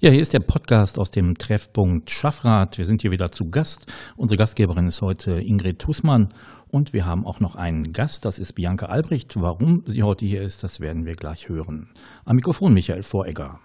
Ja, hier ist der Podcast aus dem Treffpunkt Schaffrath. Wir sind hier wieder zu Gast. Unsere Gastgeberin ist heute Ingrid Tussmann und wir haben auch noch einen Gast, das ist Bianca Albrecht. Warum sie heute hier ist, das werden wir gleich hören. Am Mikrofon Michael Voregger.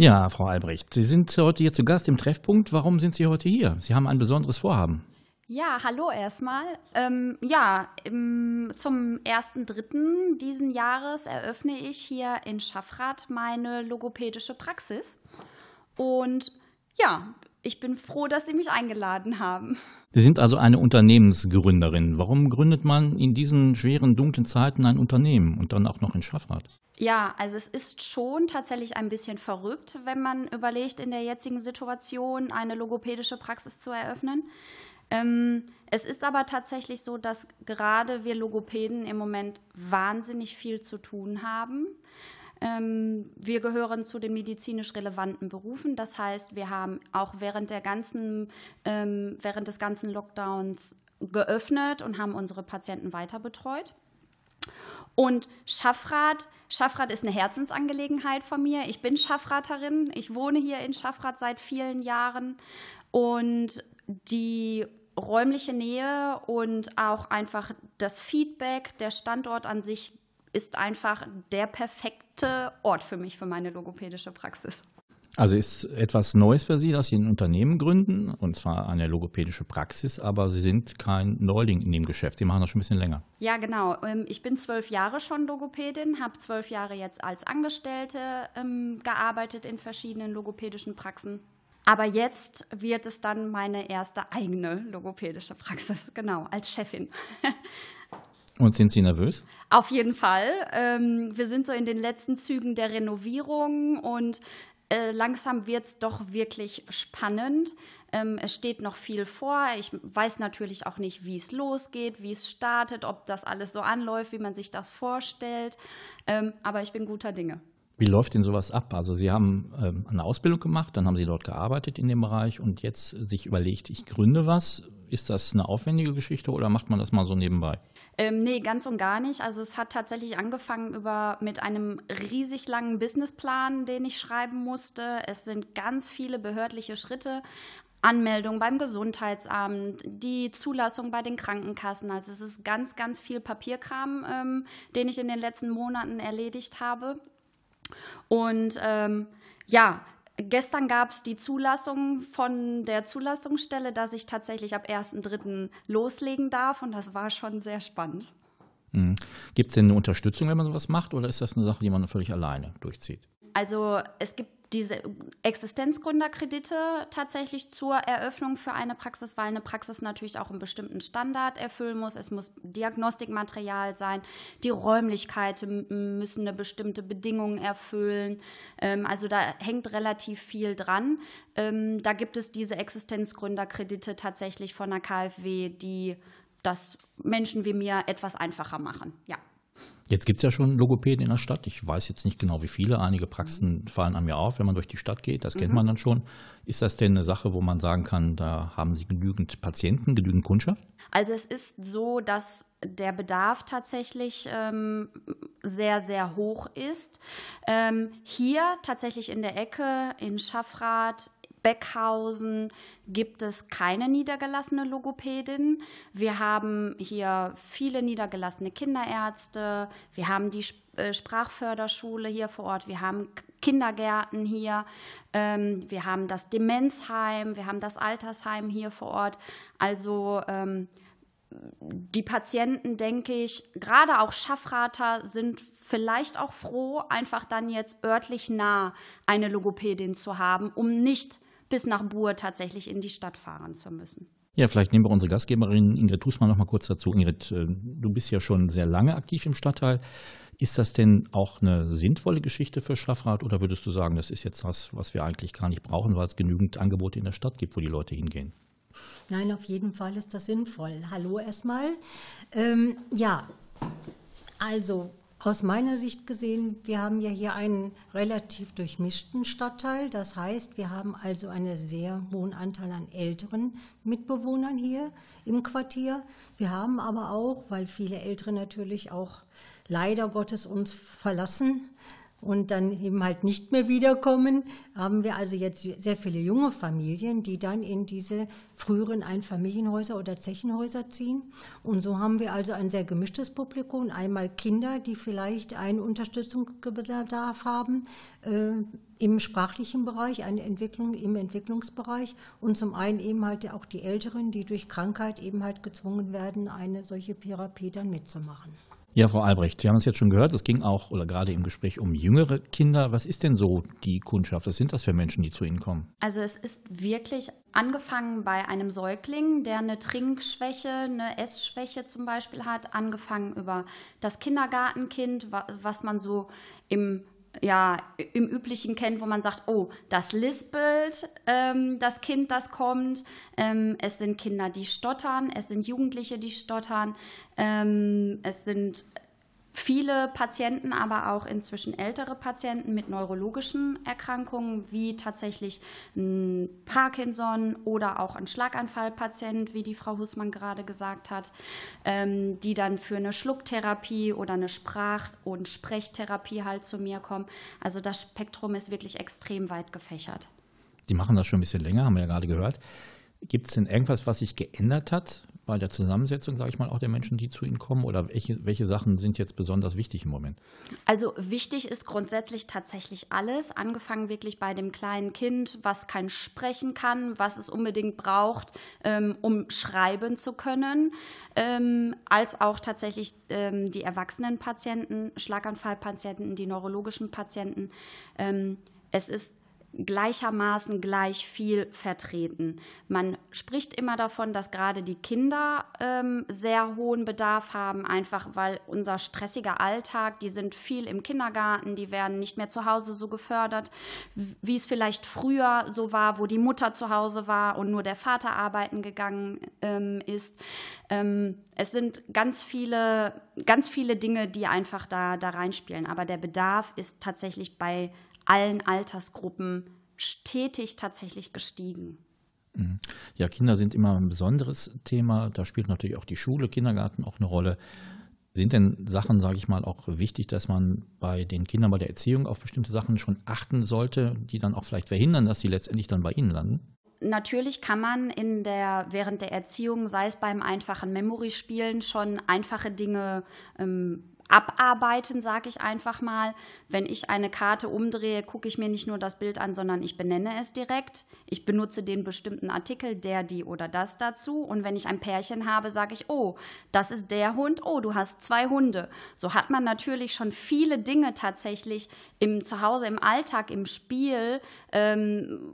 Ja, Frau Albrecht, Sie sind heute hier zu Gast im Treffpunkt. Warum sind Sie heute hier? Sie haben ein besonderes Vorhaben. Ja, hallo erstmal. Ähm, ja, im, zum 1.3. diesen Jahres eröffne ich hier in Schaffrath meine logopädische Praxis. Und ja, ich bin froh, dass Sie mich eingeladen haben. Sie sind also eine Unternehmensgründerin. Warum gründet man in diesen schweren, dunklen Zeiten ein Unternehmen und dann auch noch in Schaffrath? Ja, also es ist schon tatsächlich ein bisschen verrückt, wenn man überlegt, in der jetzigen Situation eine logopädische Praxis zu eröffnen. Ähm, es ist aber tatsächlich so, dass gerade wir Logopäden im Moment wahnsinnig viel zu tun haben. Ähm, wir gehören zu den medizinisch relevanten Berufen. Das heißt, wir haben auch während, der ganzen, ähm, während des ganzen Lockdowns geöffnet und haben unsere Patienten weiter betreut. Und Schaffrath, Schaffrath ist eine Herzensangelegenheit von mir. Ich bin Schaffratherin. Ich wohne hier in Schaffrath seit vielen Jahren. Und die räumliche Nähe und auch einfach das Feedback, der Standort an sich ist einfach der perfekte Ort für mich, für meine logopädische Praxis. Also ist etwas Neues für Sie, dass Sie ein Unternehmen gründen, und zwar eine logopädische Praxis, aber Sie sind kein Neuling in dem Geschäft. Sie machen das schon ein bisschen länger. Ja, genau. Ähm, ich bin zwölf Jahre schon Logopädin, habe zwölf Jahre jetzt als Angestellte ähm, gearbeitet in verschiedenen logopädischen Praxen. Aber jetzt wird es dann meine erste eigene logopädische Praxis, genau, als Chefin. Und sind Sie nervös? Auf jeden Fall. Ähm, wir sind so in den letzten Zügen der Renovierung und äh, langsam wird es doch wirklich spannend. Ähm, es steht noch viel vor. Ich weiß natürlich auch nicht, wie es losgeht, wie es startet, ob das alles so anläuft, wie man sich das vorstellt. Ähm, aber ich bin guter Dinge. Wie läuft denn sowas ab? Also Sie haben ähm, eine Ausbildung gemacht, dann haben Sie dort gearbeitet in dem Bereich und jetzt sich überlegt, ich gründe was. Ist das eine aufwendige Geschichte oder macht man das mal so nebenbei? Ähm, nee, ganz und gar nicht. Also es hat tatsächlich angefangen über, mit einem riesig langen Businessplan, den ich schreiben musste. Es sind ganz viele behördliche Schritte. Anmeldung beim Gesundheitsamt, die Zulassung bei den Krankenkassen. Also es ist ganz, ganz viel Papierkram, ähm, den ich in den letzten Monaten erledigt habe. Und ähm, ja, gestern gab es die Zulassung von der Zulassungsstelle, dass ich tatsächlich ab 1.3. loslegen darf. Und das war schon sehr spannend. Mhm. Gibt es denn eine Unterstützung, wenn man sowas macht, oder ist das eine Sache, die man völlig alleine durchzieht? Also es gibt diese Existenzgründerkredite tatsächlich zur Eröffnung für eine Praxis, weil eine Praxis natürlich auch einen bestimmten Standard erfüllen muss. Es muss Diagnostikmaterial sein, die Räumlichkeiten müssen eine bestimmte Bedingung erfüllen. Ähm, also da hängt relativ viel dran. Ähm, da gibt es diese Existenzgründerkredite tatsächlich von der KfW, die das Menschen wie mir etwas einfacher machen. Ja. Jetzt gibt es ja schon Logopäden in der Stadt. Ich weiß jetzt nicht genau, wie viele. Einige Praxen fallen an mir auf, wenn man durch die Stadt geht. Das mhm. kennt man dann schon. Ist das denn eine Sache, wo man sagen kann, da haben Sie genügend Patienten, genügend Kundschaft? Also es ist so, dass der Bedarf tatsächlich ähm, sehr, sehr hoch ist. Ähm, hier tatsächlich in der Ecke in Schaffrath Beckhausen gibt es keine niedergelassene Logopädin. Wir haben hier viele niedergelassene Kinderärzte. Wir haben die äh, Sprachförderschule hier vor Ort. Wir haben Kindergärten hier. Ähm, wir haben das Demenzheim. Wir haben das Altersheim hier vor Ort. Also ähm, die Patienten, denke ich, gerade auch Schaffrater sind vielleicht auch froh, einfach dann jetzt örtlich nah eine Logopädin zu haben, um nicht bis nach Buhr tatsächlich in die Stadt fahren zu müssen. Ja, vielleicht nehmen wir unsere Gastgeberin Ingrid Tusmann noch mal kurz dazu. Ingrid, äh, du bist ja schon sehr lange aktiv im Stadtteil. Ist das denn auch eine sinnvolle Geschichte für Schaffrath oder würdest du sagen, das ist jetzt was, was wir eigentlich gar nicht brauchen, weil es genügend Angebote in der Stadt gibt, wo die Leute hingehen? Nein, auf jeden Fall ist das sinnvoll. Hallo erstmal. Ähm, ja, Also aus meiner Sicht gesehen, wir haben ja hier einen relativ durchmischten Stadtteil. Das heißt, wir haben also einen sehr hohen Anteil an älteren Mitbewohnern hier im Quartier. Wir haben aber auch, weil viele Ältere natürlich auch leider Gottes uns verlassen, und dann eben halt nicht mehr wiederkommen, haben wir also jetzt sehr viele junge Familien, die dann in diese früheren Einfamilienhäuser oder Zechenhäuser ziehen. Und so haben wir also ein sehr gemischtes Publikum. Einmal Kinder, die vielleicht einen Unterstützungsbedarf haben äh, im sprachlichen Bereich, eine Entwicklung im Entwicklungsbereich und zum einen eben halt auch die Älteren, die durch Krankheit eben halt gezwungen werden, eine solche Therapie dann mitzumachen. Ja, Frau Albrecht, Sie haben es jetzt schon gehört, es ging auch oder gerade im Gespräch um jüngere Kinder. Was ist denn so die Kundschaft? Was sind das für Menschen, die zu Ihnen kommen? Also es ist wirklich angefangen bei einem Säugling, der eine Trinkschwäche, eine Essschwäche zum Beispiel hat, angefangen über das Kindergartenkind, was man so im ja, im Üblichen kennt, wo man sagt, oh, das lispelt, ähm, das Kind, das kommt. Ähm, es sind Kinder, die stottern, es sind Jugendliche, die stottern, ähm, es sind viele Patienten, aber auch inzwischen ältere Patienten mit neurologischen Erkrankungen, wie tatsächlich ein Parkinson oder auch ein Schlaganfallpatient, wie die Frau Hussmann gerade gesagt hat, ähm, die dann für eine Schlucktherapie oder eine Sprach- und Sprechtherapie halt zu mir kommen. Also das Spektrum ist wirklich extrem weit gefächert. Sie machen das schon ein bisschen länger, haben wir ja gerade gehört. Gibt es denn irgendwas, was sich geändert hat bei der Zusammensetzung, sage ich mal, auch der Menschen, die zu Ihnen kommen? Oder welche, welche Sachen sind jetzt besonders wichtig im Moment? Also wichtig ist grundsätzlich tatsächlich alles, angefangen wirklich bei dem kleinen Kind, was kein Sprechen kann, was es unbedingt braucht, ähm, um schreiben zu können, ähm, als auch tatsächlich ähm, die erwachsenen Patienten, Schlaganfallpatienten, die neurologischen Patienten. Ähm, es ist gleichermaßen gleich viel vertreten. Man spricht immer davon, dass gerade die Kinder ähm, sehr hohen Bedarf haben, einfach weil unser stressiger Alltag, die sind viel im Kindergarten, die werden nicht mehr zu Hause so gefördert, wie es vielleicht früher so war, wo die Mutter zu Hause war und nur der Vater arbeiten gegangen ähm, ist. Ähm, es sind ganz viele, ganz viele Dinge, die einfach da, da reinspielen. Aber der Bedarf ist tatsächlich bei allen Altersgruppen stetig tatsächlich gestiegen. Mhm. Ja, Kinder sind immer ein besonderes Thema. Da spielt natürlich auch die Schule, Kindergarten auch eine Rolle. Sind denn Sachen, sage ich mal, auch wichtig, dass man bei den Kindern bei der Erziehung auf bestimmte Sachen schon achten sollte, die dann auch vielleicht verhindern, dass sie letztendlich dann bei Ihnen landen? Natürlich kann man in der, während der Erziehung, sei es beim einfachen Memory-Spielen, schon einfache Dinge ähm, abarbeiten, sage ich einfach mal. Wenn ich eine Karte umdrehe, gucke ich mir nicht nur das Bild an, sondern ich benenne es direkt. Ich benutze den bestimmten Artikel, der, die oder das dazu. Und wenn ich ein Pärchen habe, sage ich, oh, das ist der Hund, oh, du hast zwei Hunde. So hat man natürlich schon viele Dinge tatsächlich im Zuhause, im Alltag, im Spiel, ähm,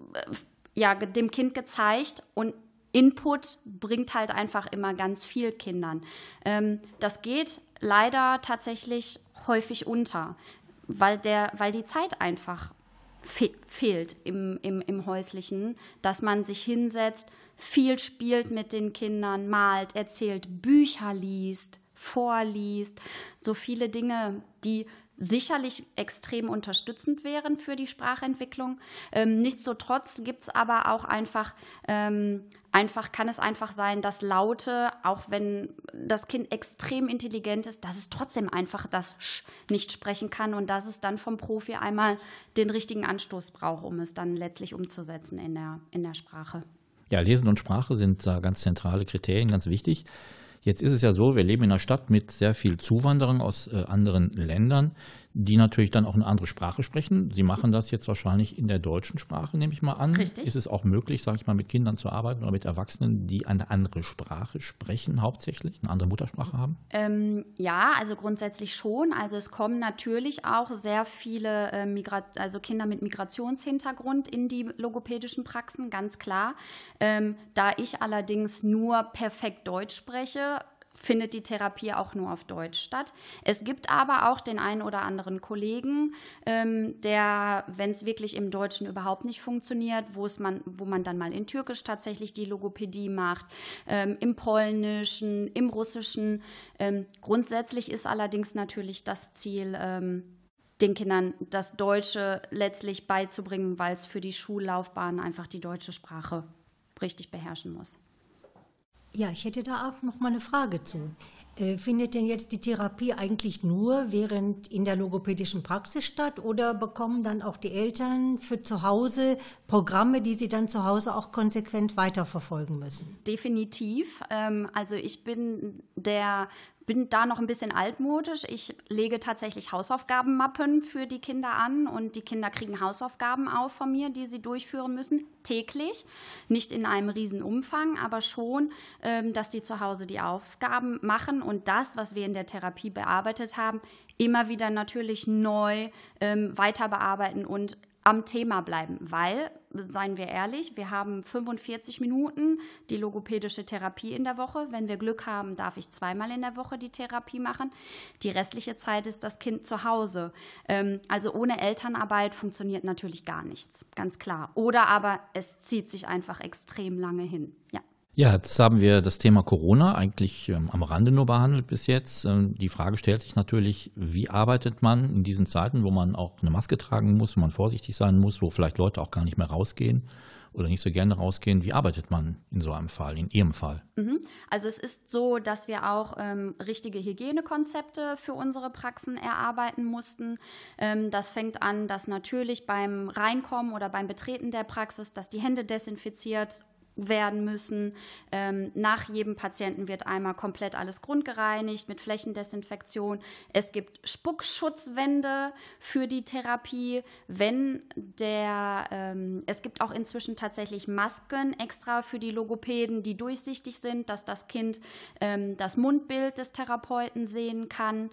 ja, dem Kind gezeigt und Input bringt halt einfach immer ganz viel Kindern. Ähm, das geht leider tatsächlich häufig unter, weil, der, weil die Zeit einfach fe fehlt im, im, im häuslichen, dass man sich hinsetzt, viel spielt mit den Kindern, malt, erzählt, Bücher liest, vorliest, so viele Dinge, die sicherlich extrem unterstützend wären für die Sprachentwicklung. Ähm, nichtsdestotrotz gibt es aber auch einfach, ähm, einfach, kann es einfach sein, dass Laute, auch wenn das Kind extrem intelligent ist, dass es trotzdem einfach das Sch nicht sprechen kann und dass es dann vom Profi einmal den richtigen Anstoß braucht, um es dann letztlich umzusetzen in der, in der Sprache. Ja, Lesen und Sprache sind da ganz zentrale Kriterien, ganz wichtig. Jetzt ist es ja so, wir leben in einer Stadt mit sehr viel Zuwanderung aus äh, anderen Ländern die natürlich dann auch eine andere Sprache sprechen. Sie machen das jetzt wahrscheinlich in der deutschen Sprache, nehme ich mal an. Richtig. Ist es auch möglich, sage ich mal, mit Kindern zu arbeiten oder mit Erwachsenen, die eine andere Sprache sprechen, hauptsächlich, eine andere Muttersprache haben? Ähm, ja, also grundsätzlich schon. Also es kommen natürlich auch sehr viele äh, Migra also Kinder mit Migrationshintergrund in die logopädischen Praxen, ganz klar. Ähm, da ich allerdings nur perfekt Deutsch spreche, findet die Therapie auch nur auf Deutsch statt. Es gibt aber auch den einen oder anderen Kollegen, ähm, der, wenn es wirklich im Deutschen überhaupt nicht funktioniert, wo man, wo man dann mal in Türkisch tatsächlich die Logopädie macht, ähm, im Polnischen, im Russischen. Ähm, grundsätzlich ist allerdings natürlich das Ziel, ähm, den Kindern das Deutsche letztlich beizubringen, weil es für die Schullaufbahn einfach die deutsche Sprache richtig beherrschen muss. Ja, ich hätte da auch noch mal eine Frage zu. Äh, findet denn jetzt die Therapie eigentlich nur während in der logopädischen Praxis statt oder bekommen dann auch die Eltern für zu Hause Programme, die sie dann zu Hause auch konsequent weiterverfolgen müssen? Definitiv. Ähm, also ich bin der bin da noch ein bisschen altmodisch. Ich lege tatsächlich Hausaufgabenmappen für die Kinder an und die Kinder kriegen Hausaufgaben auf von mir, die sie durchführen müssen, täglich. Nicht in einem riesen Umfang, aber schon, ähm, dass die zu Hause die Aufgaben machen und das, was wir in der Therapie bearbeitet haben, immer wieder natürlich neu ähm, weiter bearbeiten und am Thema bleiben, weil, seien wir ehrlich, wir haben 45 Minuten die logopädische Therapie in der Woche. Wenn wir Glück haben, darf ich zweimal in der Woche die Therapie machen. Die restliche Zeit ist das Kind zu Hause. Ähm, also ohne Elternarbeit funktioniert natürlich gar nichts, ganz klar. Oder aber es zieht sich einfach extrem lange hin. Ja. Ja, jetzt haben wir das Thema Corona eigentlich ähm, am Rande nur behandelt bis jetzt. Ähm, die Frage stellt sich natürlich, wie arbeitet man in diesen Zeiten, wo man auch eine Maske tragen muss, wo man vorsichtig sein muss, wo vielleicht Leute auch gar nicht mehr rausgehen oder nicht so gerne rausgehen. Wie arbeitet man in so einem Fall, in Ihrem Fall? Mhm. Also es ist so, dass wir auch ähm, richtige Hygienekonzepte für unsere Praxen erarbeiten mussten. Ähm, das fängt an, dass natürlich beim Reinkommen oder beim Betreten der Praxis, dass die Hände desinfiziert werden müssen. Ähm, nach jedem Patienten wird einmal komplett alles grundgereinigt mit Flächendesinfektion. Es gibt Spuckschutzwände für die Therapie. Wenn der, ähm, es gibt auch inzwischen tatsächlich Masken extra für die Logopäden, die durchsichtig sind, dass das Kind ähm, das Mundbild des Therapeuten sehen kann.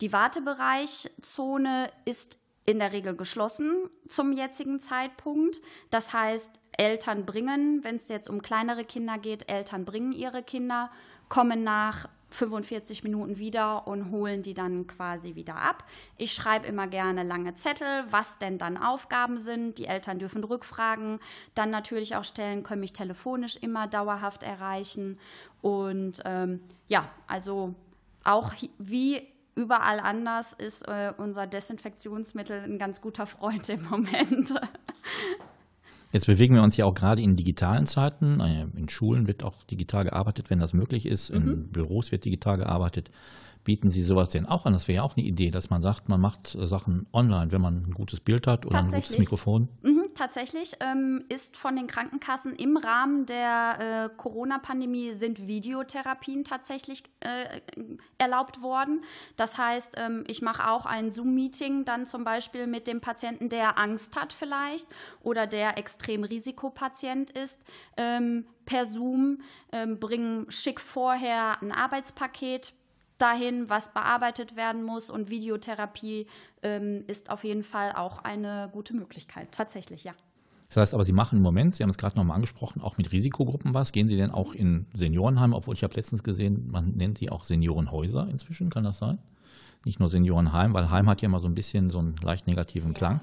Die Wartebereichzone ist in der Regel geschlossen zum jetzigen Zeitpunkt. Das heißt, Eltern bringen, wenn es jetzt um kleinere Kinder geht, Eltern bringen ihre Kinder, kommen nach 45 Minuten wieder und holen die dann quasi wieder ab. Ich schreibe immer gerne lange Zettel, was denn dann Aufgaben sind. Die Eltern dürfen Rückfragen dann natürlich auch stellen, können mich telefonisch immer dauerhaft erreichen. Und ähm, ja, also auch wie überall anders ist äh, unser Desinfektionsmittel ein ganz guter Freund im Moment. Jetzt bewegen wir uns ja auch gerade in digitalen Zeiten. Äh, in Schulen wird auch digital gearbeitet, wenn das möglich ist. In mhm. Büros wird digital gearbeitet. Bieten Sie sowas denn auch an? Das wäre ja auch eine Idee, dass man sagt, man macht Sachen online, wenn man ein gutes Bild hat oder ein gutes Mikrofon. Mhm tatsächlich ähm, ist von den Krankenkassen im Rahmen der äh, Corona-Pandemie sind Videotherapien tatsächlich äh, erlaubt worden. Das heißt, ähm, ich mache auch ein Zoom-Meeting dann zum Beispiel mit dem Patienten, der Angst hat vielleicht oder der extrem Risikopatient ist. Ähm, per Zoom ähm, bringen schick vorher ein Arbeitspaket dahin, was bearbeitet werden muss. Und Videotherapie ähm, ist auf jeden Fall auch eine gute Möglichkeit. Tatsächlich, ja. Das heißt aber, Sie machen im Moment, Sie haben es gerade nochmal angesprochen, auch mit Risikogruppen was. Gehen Sie denn auch in Seniorenheim, obwohl ich habe letztens gesehen, man nennt die auch Seniorenhäuser inzwischen, kann das sein? Nicht nur Seniorenheim, weil Heim hat ja immer so ein bisschen so einen leicht negativen Klang.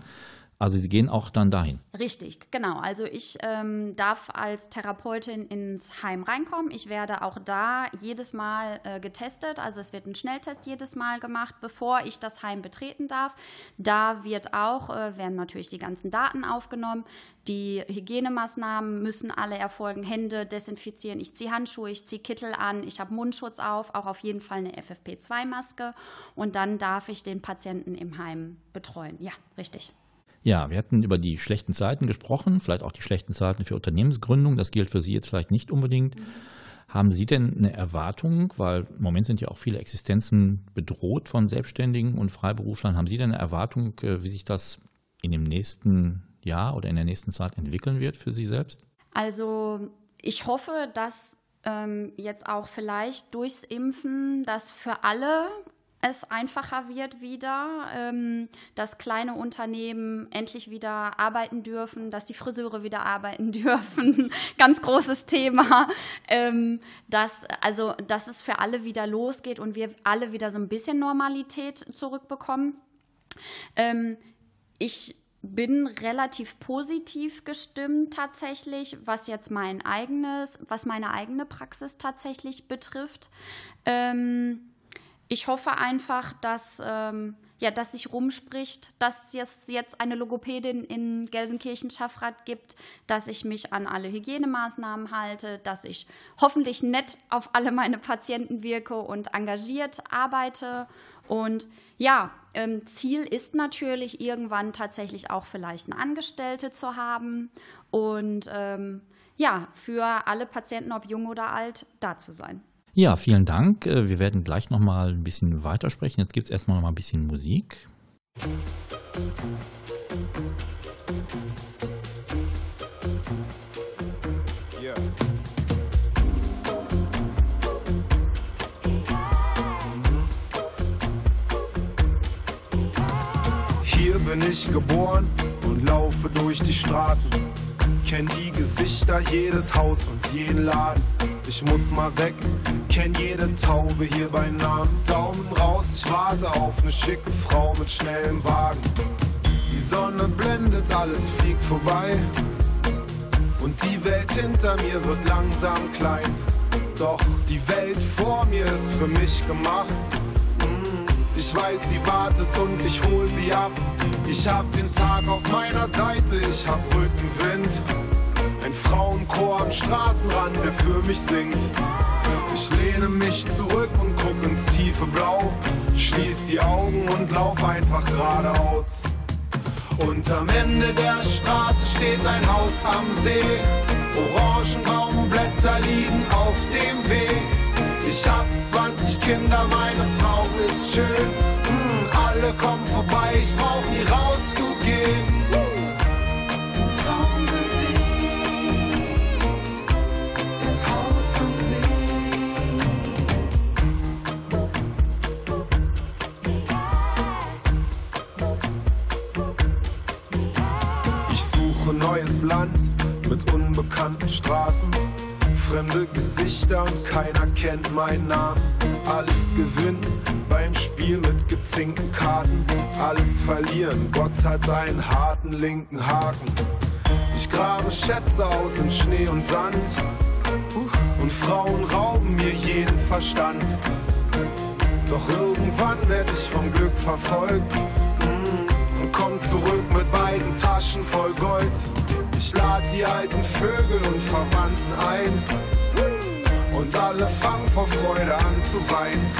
Also Sie gehen auch dann dahin. Richtig, genau. Also ich ähm, darf als Therapeutin ins Heim reinkommen. Ich werde auch da jedes Mal äh, getestet. Also es wird ein Schnelltest jedes Mal gemacht, bevor ich das Heim betreten darf. Da wird auch, äh, werden natürlich die ganzen Daten aufgenommen. Die Hygienemaßnahmen müssen alle erfolgen. Hände desinfizieren. Ich ziehe Handschuhe, ich ziehe Kittel an, ich habe Mundschutz auf, auch auf jeden Fall eine FFP2-Maske. Und dann darf ich den Patienten im Heim betreuen. Ja, richtig. Ja, wir hatten über die schlechten Zeiten gesprochen, vielleicht auch die schlechten Zeiten für Unternehmensgründung. Das gilt für Sie jetzt vielleicht nicht unbedingt. Haben Sie denn eine Erwartung, weil im Moment sind ja auch viele Existenzen bedroht von Selbstständigen und Freiberuflern, haben Sie denn eine Erwartung, äh, wie sich das in dem nächsten Jahr oder in der nächsten Zeit entwickeln wird für Sie selbst? Also ich hoffe, dass ähm, jetzt auch vielleicht durchs Impfen, dass für alle es einfacher wird wieder, ähm, dass kleine Unternehmen endlich wieder arbeiten dürfen, dass die Friseure wieder arbeiten dürfen. Ganz großes Thema. Ähm, dass, also, dass es für alle wieder losgeht und wir alle wieder so ein bisschen Normalität zurückbekommen. Ähm, ich bin relativ positiv gestimmt tatsächlich, was jetzt mein eigenes, was meine eigene Praxis tatsächlich betrifft. Ähm, ich hoffe einfach, dass, ähm, ja, dass sich rumspricht, dass es jetzt eine Logopädin in Gelsenkirchen-Schaffrath gibt, dass ich mich an alle Hygienemaßnahmen halte, dass ich hoffentlich nett auf alle meine Patienten wirke und engagiert arbeite. Und ja, ähm, Ziel ist natürlich irgendwann tatsächlich auch vielleicht eine Angestellte zu haben und ähm, ja, für alle Patienten, ob jung oder alt, da zu sein. Ja, vielen Dank. Äh, wir werden gleich noch mal ein bisschen weitersprechen. Jetzt gibt es erstmal noch mal ein bisschen Musik. Hier bin ich geboren und laufe durch die Straßen. Kenn die Gesichter, jedes Haus und jeden Laden. Ich muss mal weg, kenn jede Taube hier bei Namen. Daumen raus, ich warte auf eine schicke Frau mit schnellem Wagen. Die Sonne blendet, alles fliegt vorbei. Und die Welt hinter mir wird langsam klein. Doch die Welt vor mir ist für mich gemacht. Mm, ich weiß, sie wartet und ich hol sie ab. Ich hab den Tag auf meiner Seite, ich hab Rückenwind. Ein Frauenchor am Straßenrand, der für mich singt. Ich lehne mich zurück und guck ins tiefe Blau. Schließ die Augen und lauf einfach geradeaus. Und am Ende der Straße steht ein Haus am See. Orangenbaumblätter liegen auf dem Weg. Ich hab 20 Kinder, meine Frau ist schön. Mm, alle kommen vorbei, ich brauch nie rauszugehen. Unbekannten Straßen. Fremde Gesichter und keiner kennt meinen Namen. Alles gewinnen beim Spiel mit gezinkten Karten. Alles verlieren, Gott hat einen harten linken Haken. Ich grabe Schätze aus in Schnee und Sand. Und Frauen rauben mir jeden Verstand. Doch irgendwann werd ich vom Glück verfolgt. Mm, komm zurück mit beiden Taschen voll Gold. Ich lad die alten Vögel und Verwandten ein. Und alle fangen vor Freude an zu weinen.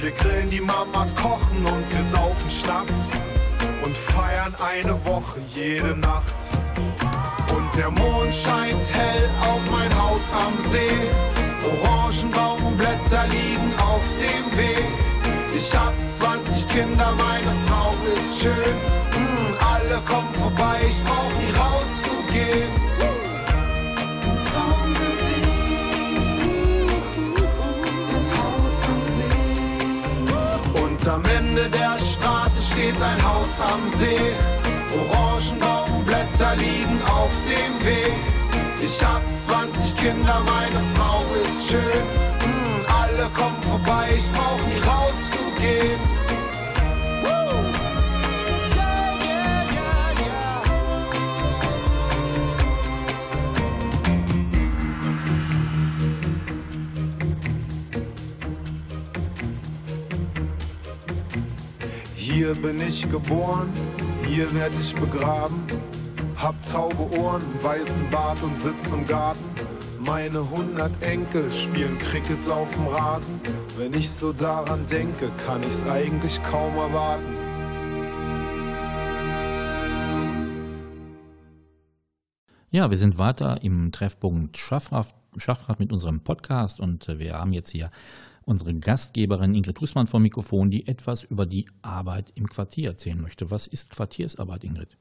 Wir grillen die Mamas, kochen und wir saufen Schnaps. Und feiern eine Woche jede Nacht. Und der Mond scheint hell auf mein Haus am See. Orangenbaumblätter liegen auf dem Weg. Ich hab 20 Kinder, meine Frau ist schön. Mm, alle kommen vorbei, ich brauch nie rauszugehen. Gesehen, das Haus am See. Und am Ende der Straße steht ein Haus am See. Orangenbaumblätter liegen auf dem Weg. Ich hab 20 Kinder, meine Frau ist schön. Mm, alle kommen vorbei, ich brauch nie rauszugehen. Hier bin ich geboren, hier werd ich begraben. Hab taube Ohren, weißen Bart und sitz im Garten. Meine hundert Enkel spielen Cricket auf dem Rasen. Wenn ich so daran denke, kann ich's eigentlich kaum erwarten. Ja, wir sind weiter im Treffpunkt Schaffrath, Schaffrath mit unserem Podcast und äh, wir haben jetzt hier unsere Gastgeberin Ingrid Husmann vom Mikrofon, die etwas über die Arbeit im Quartier erzählen möchte. Was ist Quartiersarbeit, Ingrid?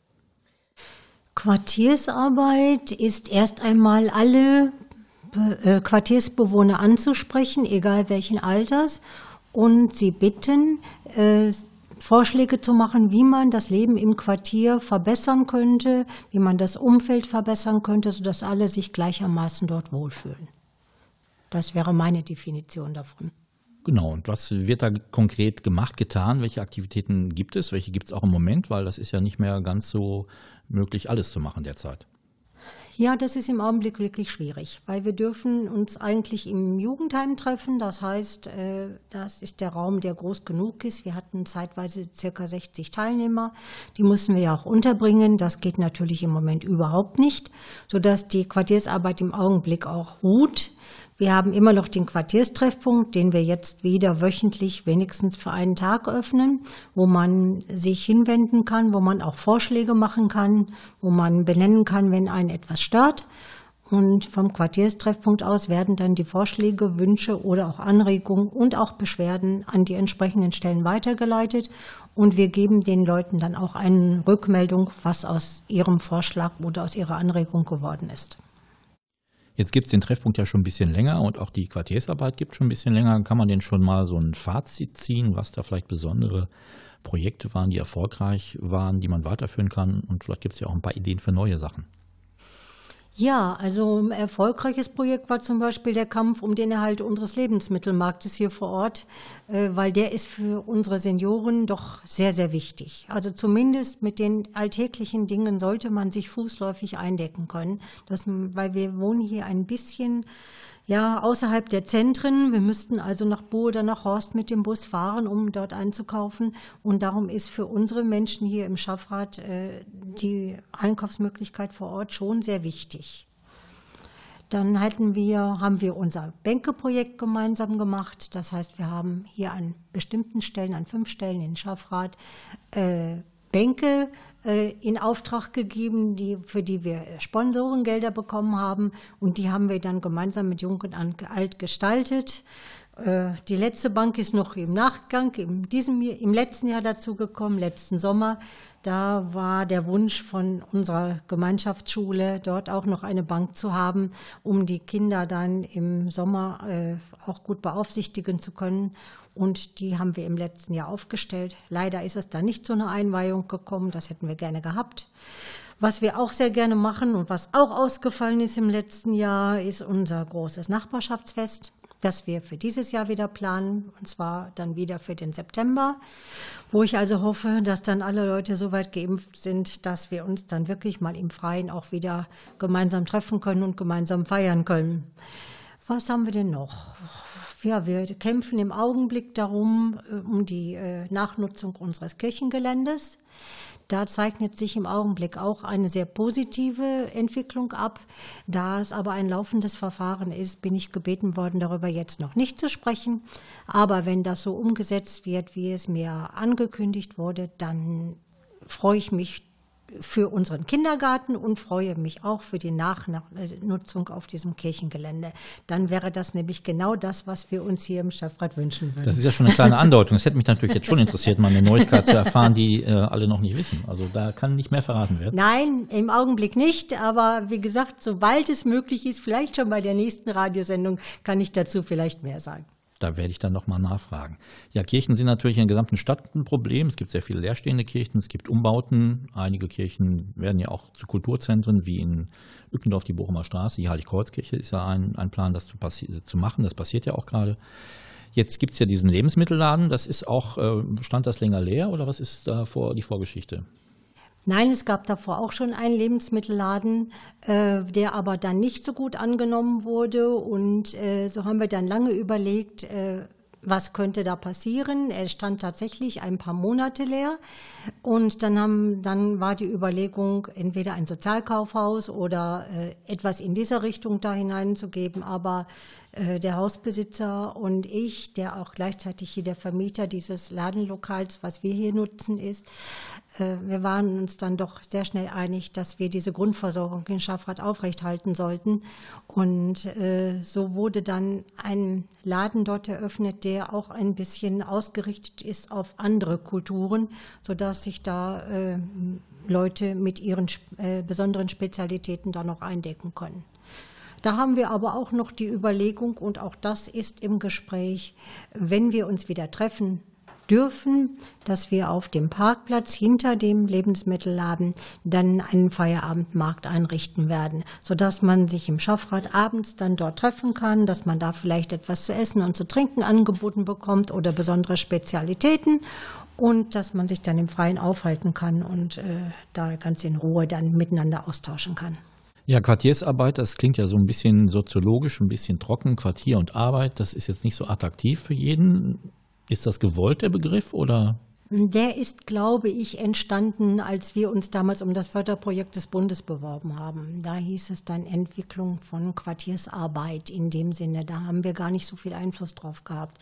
Quartiersarbeit ist erst einmal alle Quartiersbewohner anzusprechen, egal welchen Alters, und sie bitten, äh, Vorschläge zu machen, wie man das Leben im Quartier verbessern könnte, wie man das Umfeld verbessern könnte, sodass alle sich gleichermaßen dort wohlfühlen. Das wäre meine Definition davon. Genau, und was wird da konkret gemacht, getan? Welche Aktivitäten gibt es? Welche gibt es auch im Moment? Weil das ist ja nicht mehr ganz so möglich, alles zu machen derzeit. Ja, das ist im Augenblick wirklich schwierig, weil wir dürfen uns eigentlich im Jugendheim treffen. Das heißt, äh, das ist der Raum, der groß genug ist. Wir hatten zeitweise circa 60 Teilnehmer. Die mussten wir ja auch unterbringen. Das geht natürlich im Moment überhaupt nicht, sodass die Quartiersarbeit im Augenblick auch ruht. Wir haben immer noch den Quartierstreffpunkt, den wir jetzt wieder wöchentlich wenigstens für einen Tag öffnen, wo man sich hinwenden kann, wo man auch Vorschläge machen kann, wo man benennen kann, wenn einen etwas stört. Und vom Quartierstreffpunkt aus werden dann die Vorschläge, Wünsche oder auch Anregungen und auch Beschwerden an die entsprechenden Stellen weitergeleitet. Und wir geben den Leuten dann auch eine Rückmeldung, was aus ihrem Vorschlag oder aus ihrer Anregung geworden ist. Jetzt gibt es den Treffpunkt ja schon ein bisschen länger und auch die Quartiersarbeit gibt schon ein bisschen länger. Kann man denn schon mal so ein Fazit ziehen, was da vielleicht besondere Projekte waren, die erfolgreich waren, die man weiterführen kann? Und vielleicht gibt es ja auch ein paar Ideen für neue Sachen. Ja, also ein erfolgreiches Projekt war zum Beispiel der Kampf um den Erhalt unseres Lebensmittelmarktes hier vor Ort, äh, weil der ist für unsere Senioren doch sehr, sehr wichtig. Also zumindest mit den alltäglichen Dingen sollte man sich fußläufig eindecken können, dass, weil wir wohnen hier ein bisschen ja, außerhalb der Zentren. Wir müssten also nach Bo oder nach Horst mit dem Bus fahren, um dort einzukaufen. Und darum ist für unsere Menschen hier im Schaffrat äh, die Einkaufsmöglichkeit vor Ort schon sehr wichtig. Dann hatten wir, haben wir unser Bänkeprojekt gemeinsam gemacht. Das heißt, wir haben hier an bestimmten Stellen, an fünf Stellen in Schaffrat, äh, Bänke in Auftrag gegeben, die, für die wir Sponsorengelder bekommen haben. Und die haben wir dann gemeinsam mit Jung und Alt gestaltet. Äh, die letzte Bank ist noch im Nachgang, in diesem, im letzten Jahr dazu gekommen, letzten Sommer. Da war der Wunsch von unserer Gemeinschaftsschule, dort auch noch eine Bank zu haben, um die Kinder dann im Sommer äh, auch gut beaufsichtigen zu können. Und die haben wir im letzten Jahr aufgestellt. Leider ist es da nicht zu einer Einweihung gekommen. Das hätten wir gerne gehabt. Was wir auch sehr gerne machen und was auch ausgefallen ist im letzten Jahr, ist unser großes Nachbarschaftsfest, das wir für dieses Jahr wieder planen, und zwar dann wieder für den September, wo ich also hoffe, dass dann alle Leute so weit geimpft sind, dass wir uns dann wirklich mal im Freien auch wieder gemeinsam treffen können und gemeinsam feiern können. Was haben wir denn noch? Ja, wir kämpfen im Augenblick darum, äh, um die äh, Nachnutzung unseres Kirchengeländes. Da zeichnet sich im Augenblick auch eine sehr positive Entwicklung ab. Da es aber ein laufendes Verfahren ist, bin ich gebeten worden, darüber jetzt noch nicht zu sprechen. Aber wenn das so umgesetzt wird, wie es mir angekündigt wurde, dann freue ich mich für unseren Kindergarten und freue mich auch für die Nachnutzung auf diesem Kirchengelände. Dann wäre das nämlich genau das, was wir uns hier im Stadtrat wünschen würden. Das ist ja schon eine kleine Andeutung. Es hätte mich natürlich jetzt schon interessiert, mal eine Neuigkeit zu erfahren, die äh, alle noch nicht wissen. Also da kann nicht mehr verraten werden. Nein, im Augenblick nicht. Aber wie gesagt, sobald es möglich ist, vielleicht schon bei der nächsten Radiosendung, kann ich dazu vielleicht mehr sagen. Da werde ich dann nochmal nachfragen. Ja, Kirchen sind natürlich in der gesamten Stadt ein Problem. Es gibt sehr viele leerstehende Kirchen, es gibt Umbauten. Einige Kirchen werden ja auch zu Kulturzentren, wie in Ückendorf die Bochumer Straße. Die Heiligkreuzkirche ist ja ein, ein Plan, das zu, zu machen. Das passiert ja auch gerade. Jetzt gibt es ja diesen Lebensmittelladen. Das ist auch, äh, stand das länger leer oder was ist da vor, die Vorgeschichte? Nein, es gab davor auch schon einen Lebensmittelladen, äh, der aber dann nicht so gut angenommen wurde. Und äh, so haben wir dann lange überlegt, äh, was könnte da passieren. Er stand tatsächlich ein paar Monate leer. Und dann, haben, dann war die Überlegung, entweder ein Sozialkaufhaus oder äh, etwas in dieser Richtung da hineinzugeben. Aber der Hausbesitzer und ich, der auch gleichzeitig hier der Vermieter dieses Ladenlokals, was wir hier nutzen, ist, äh, wir waren uns dann doch sehr schnell einig, dass wir diese Grundversorgung in Schaffrath aufrechthalten sollten. Und äh, so wurde dann ein Laden dort eröffnet, der auch ein bisschen ausgerichtet ist auf andere Kulturen, sodass sich da Leute mit ihren besonderen Spezialitäten da noch eindecken können. Da haben wir aber auch noch die Überlegung, und auch das ist im Gespräch, wenn wir uns wieder treffen, dürfen, dass wir auf dem Parkplatz hinter dem Lebensmittelladen dann einen Feierabendmarkt einrichten werden, sodass man sich im Schaffrat abends dann dort treffen kann, dass man da vielleicht etwas zu essen und zu trinken angeboten bekommt oder besondere Spezialitäten und dass man sich dann im Freien aufhalten kann und äh, da ganz in Ruhe dann miteinander austauschen kann. Ja, Quartiersarbeit, das klingt ja so ein bisschen soziologisch, ein bisschen trocken. Quartier und Arbeit, das ist jetzt nicht so attraktiv für jeden. Ist das gewollt, der Begriff, oder? Der ist, glaube ich, entstanden, als wir uns damals um das Förderprojekt des Bundes beworben haben. Da hieß es dann Entwicklung von Quartiersarbeit in dem Sinne. Da haben wir gar nicht so viel Einfluss drauf gehabt.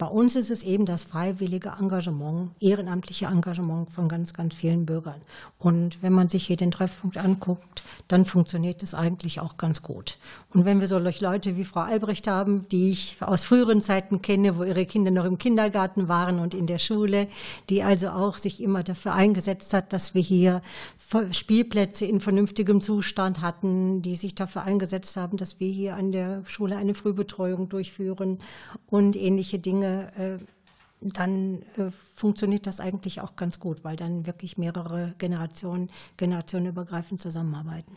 Bei uns ist es eben das freiwillige Engagement, ehrenamtliche Engagement von ganz, ganz vielen Bürgern. Und wenn man sich hier den Treffpunkt anguckt, dann funktioniert es eigentlich auch ganz gut. Und wenn wir solche Leute wie Frau Albrecht haben, die ich aus früheren Zeiten kenne, wo ihre Kinder noch im Kindergarten waren und in der Schule, die also auch sich immer dafür eingesetzt hat, dass wir hier Spielplätze in vernünftigem Zustand hatten, die sich dafür eingesetzt haben, dass wir hier an der Schule eine Frühbetreuung durchführen und ähnliche Dinge äh, dann äh, funktioniert das eigentlich auch ganz gut, weil dann wirklich mehrere Generationen, generationenübergreifend zusammenarbeiten.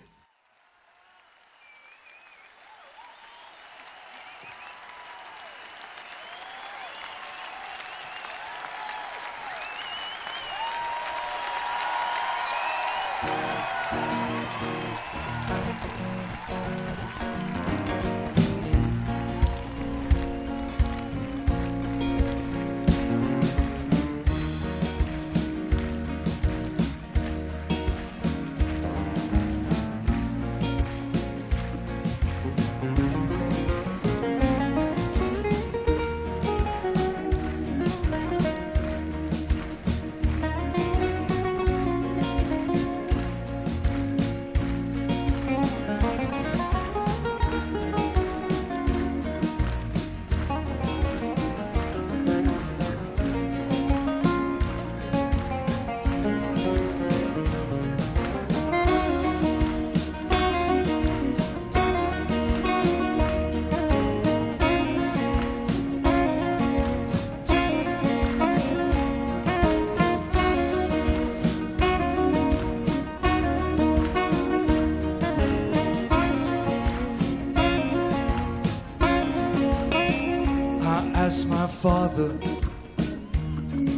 Father,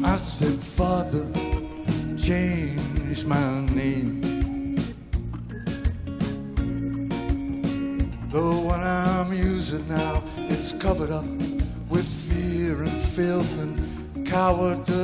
I said, Father, change my name. The one I'm using now, it's covered up with fear and filth and cowardice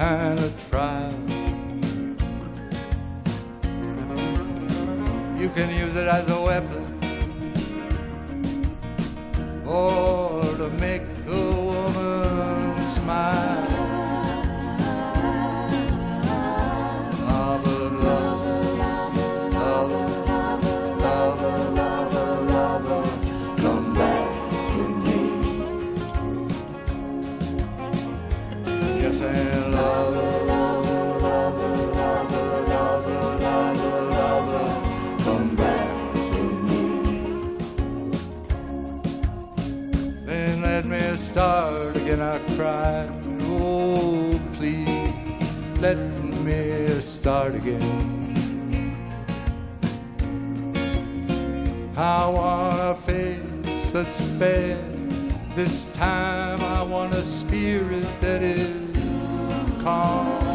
kind of start again. I want a face that's fair. This time I want a spirit that is calm.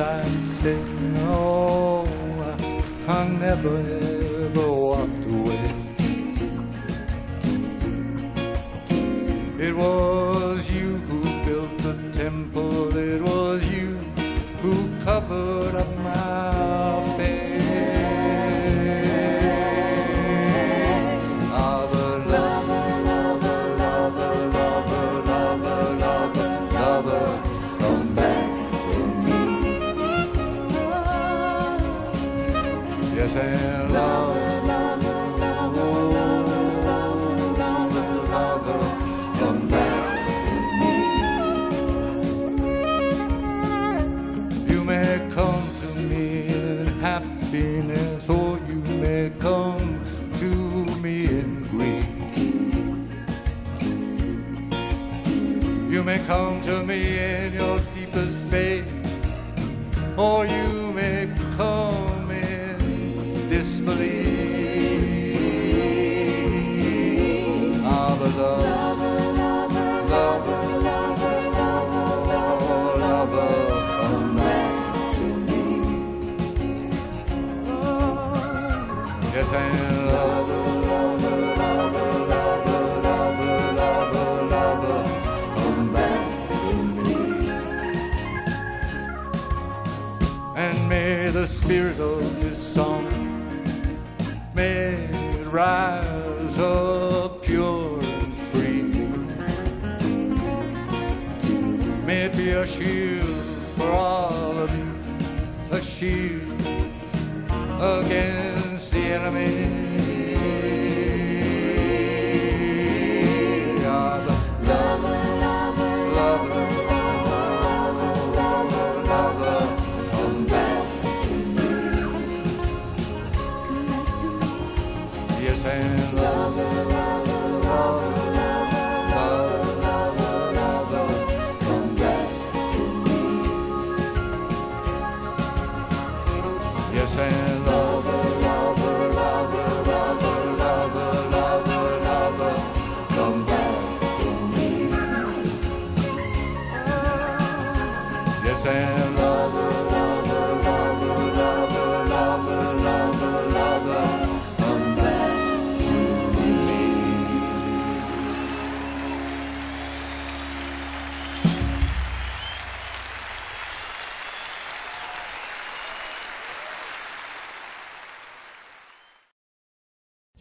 sign said, No, I, I never against the enemy.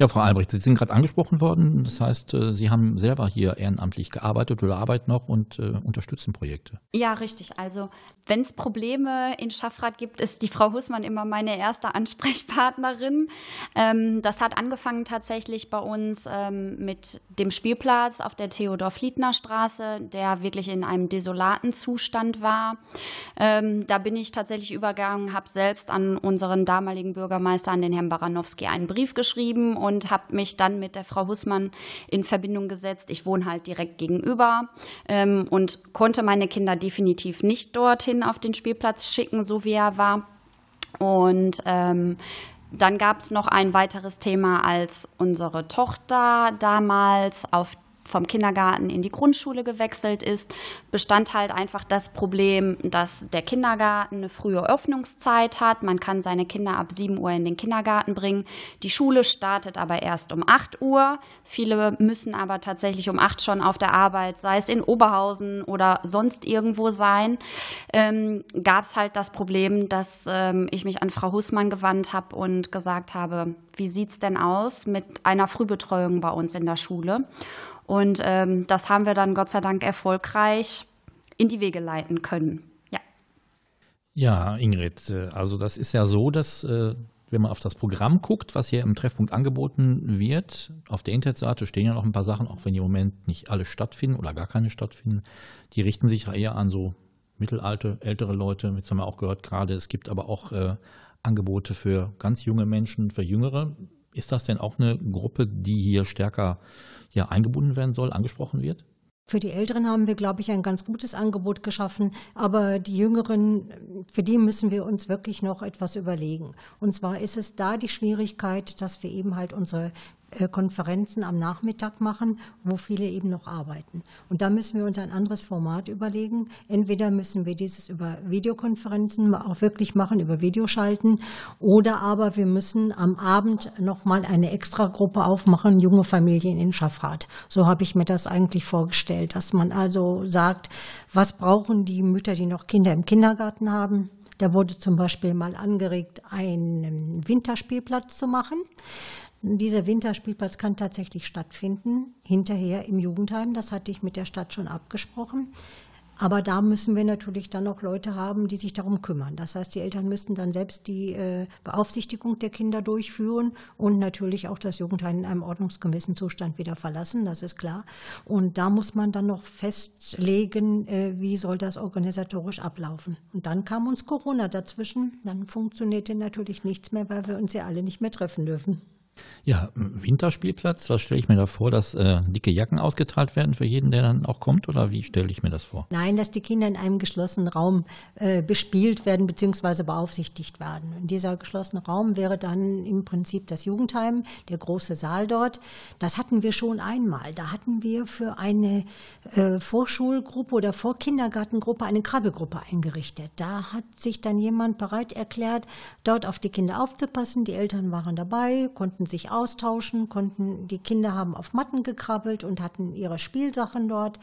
Ja, Frau Albrecht, Sie sind gerade angesprochen worden. Das heißt, äh, Sie haben selber hier ehrenamtlich gearbeitet oder arbeiten noch und äh, unterstützen Projekte. Ja, richtig. Also, wenn es Probleme in Schaffrath gibt, ist die Frau Hussmann immer meine erste Ansprechpartnerin. Ähm, das hat angefangen tatsächlich bei uns ähm, mit dem Spielplatz auf der Theodor-Fliedner-Straße, der wirklich in einem desolaten Zustand war. Ähm, da bin ich tatsächlich übergegangen, habe selbst an unseren damaligen Bürgermeister, an den Herrn Baranowski, einen Brief geschrieben und habe mich dann mit der Frau Hussmann in Verbindung gesetzt. Ich wohne halt direkt gegenüber ähm, und konnte meine Kinder definitiv nicht dorthin auf den Spielplatz schicken, so wie er war. Und ähm, dann gab es noch ein weiteres Thema, als unsere Tochter damals auf vom Kindergarten in die Grundschule gewechselt ist, bestand halt einfach das Problem, dass der Kindergarten eine frühe Öffnungszeit hat. Man kann seine Kinder ab 7 Uhr in den Kindergarten bringen. Die Schule startet aber erst um 8 Uhr. Viele müssen aber tatsächlich um 8 schon auf der Arbeit, sei es in Oberhausen oder sonst irgendwo sein. Ähm, Gab es halt das Problem, dass ähm, ich mich an Frau Hussmann gewandt habe und gesagt habe, wie sieht es denn aus mit einer Frühbetreuung bei uns in der Schule? Und ähm, das haben wir dann Gott sei Dank erfolgreich in die Wege leiten können. Ja. Ja, Ingrid, äh, also das ist ja so, dass äh, wenn man auf das Programm guckt, was hier im Treffpunkt angeboten wird, auf der Internetseite stehen ja noch ein paar Sachen, auch wenn im Moment nicht alle stattfinden oder gar keine stattfinden. Die richten sich eher an so mittelalte, ältere Leute. Jetzt haben wir auch gehört gerade, es gibt aber auch äh, Angebote für ganz junge Menschen, für Jüngere. Ist das denn auch eine Gruppe, die hier stärker ja, eingebunden werden soll, angesprochen wird? Für die Älteren haben wir, glaube ich, ein ganz gutes Angebot geschaffen, aber die Jüngeren, für die müssen wir uns wirklich noch etwas überlegen. Und zwar ist es da die Schwierigkeit, dass wir eben halt unsere Konferenzen am Nachmittag machen, wo viele eben noch arbeiten. Und da müssen wir uns ein anderes Format überlegen. Entweder müssen wir dieses über Videokonferenzen auch wirklich machen, über Videoschalten, oder aber wir müssen am Abend nochmal eine Extragruppe aufmachen, junge Familien in Schaffrath. So habe ich mir das eigentlich vorgestellt, dass man also sagt, was brauchen die Mütter, die noch Kinder im Kindergarten haben? Da wurde zum Beispiel mal angeregt, einen Winterspielplatz zu machen. Dieser Winterspielplatz kann tatsächlich stattfinden, hinterher im Jugendheim. Das hatte ich mit der Stadt schon abgesprochen. Aber da müssen wir natürlich dann auch Leute haben, die sich darum kümmern. Das heißt, die Eltern müssten dann selbst die äh, Beaufsichtigung der Kinder durchführen und natürlich auch das Jugendheim in einem ordnungsgemäßen Zustand wieder verlassen, das ist klar. Und da muss man dann noch festlegen, äh, wie soll das organisatorisch ablaufen. Und dann kam uns Corona dazwischen. Dann funktionierte natürlich nichts mehr, weil wir uns ja alle nicht mehr treffen dürfen. Ja, Winterspielplatz, was stelle ich mir da vor, dass äh, dicke Jacken ausgeteilt werden für jeden, der dann auch kommt oder wie stelle ich mir das vor? Nein, dass die Kinder in einem geschlossenen Raum äh, bespielt werden bzw. beaufsichtigt werden. Und dieser geschlossene Raum wäre dann im Prinzip das Jugendheim, der große Saal dort. Das hatten wir schon einmal. Da hatten wir für eine äh, Vorschulgruppe oder Vorkindergartengruppe eine Krabbelgruppe eingerichtet. Da hat sich dann jemand bereit erklärt, dort auf die Kinder aufzupassen. Die Eltern waren dabei, konnten sich austauschen, konnten, die Kinder haben auf Matten gekrabbelt und hatten ihre Spielsachen dort.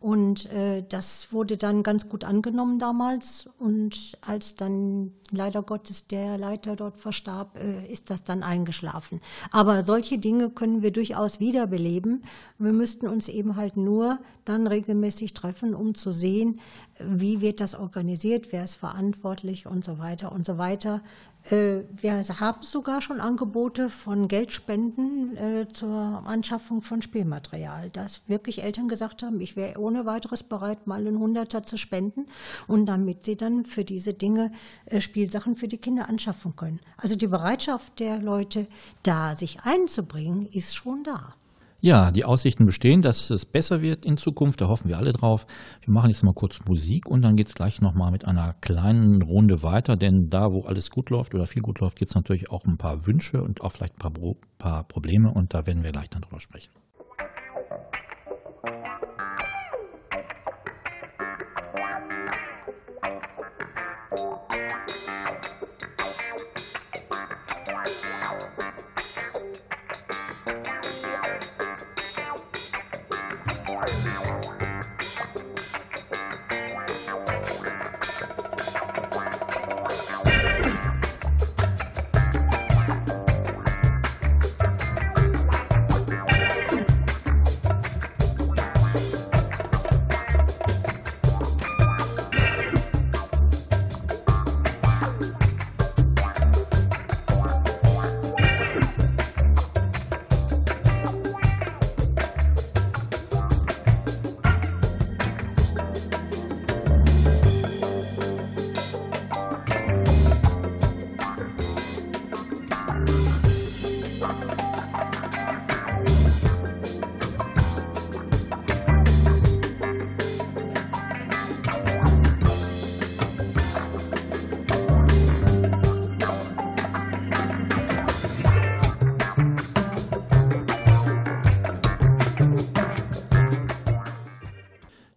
Und äh, das wurde dann ganz gut angenommen damals. Und als dann leider Gottes der Leiter dort verstarb, äh, ist das dann eingeschlafen. Aber solche Dinge können wir durchaus wiederbeleben. Wir müssten uns eben halt nur dann regelmäßig treffen, um zu sehen, wie wird das organisiert, wer ist verantwortlich und so weiter und so weiter. Äh, wir haben sogar schon Angebote von Geldspenden äh, zur Anschaffung von Spielmaterial, dass wirklich Eltern gesagt haben, ich wäre ohne weiteres bereit, mal einen Hunderter zu spenden und damit sie dann für diese Dinge äh, Spielsachen für die Kinder anschaffen können. Also die Bereitschaft der Leute, da sich einzubringen, ist schon da. Ja, die Aussichten bestehen, dass es besser wird in Zukunft. Da hoffen wir alle drauf. Wir machen jetzt mal kurz Musik und dann geht es gleich nochmal mit einer kleinen Runde weiter. Denn da, wo alles gut läuft oder viel gut läuft, gibt es natürlich auch ein paar Wünsche und auch vielleicht ein paar, paar Probleme. Und da werden wir gleich dann drüber sprechen.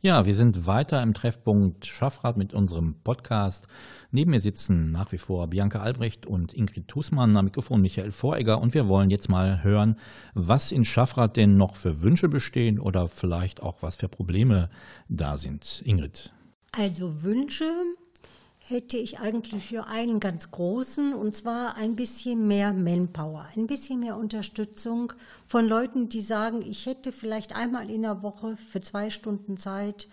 Ja, wir sind weiter im Treffpunkt Schaffrath mit unserem Podcast. Neben mir sitzen nach wie vor Bianca Albrecht und Ingrid Tusmann, am Mikrofon Michael Voregger und wir wollen jetzt mal hören, was in Schaffrath denn noch für Wünsche bestehen oder vielleicht auch was für Probleme da sind. Ingrid. Also Wünsche hätte ich eigentlich für einen ganz großen, und zwar ein bisschen mehr Manpower, ein bisschen mehr Unterstützung von Leuten, die sagen, ich hätte vielleicht einmal in der Woche für zwei Stunden Zeit,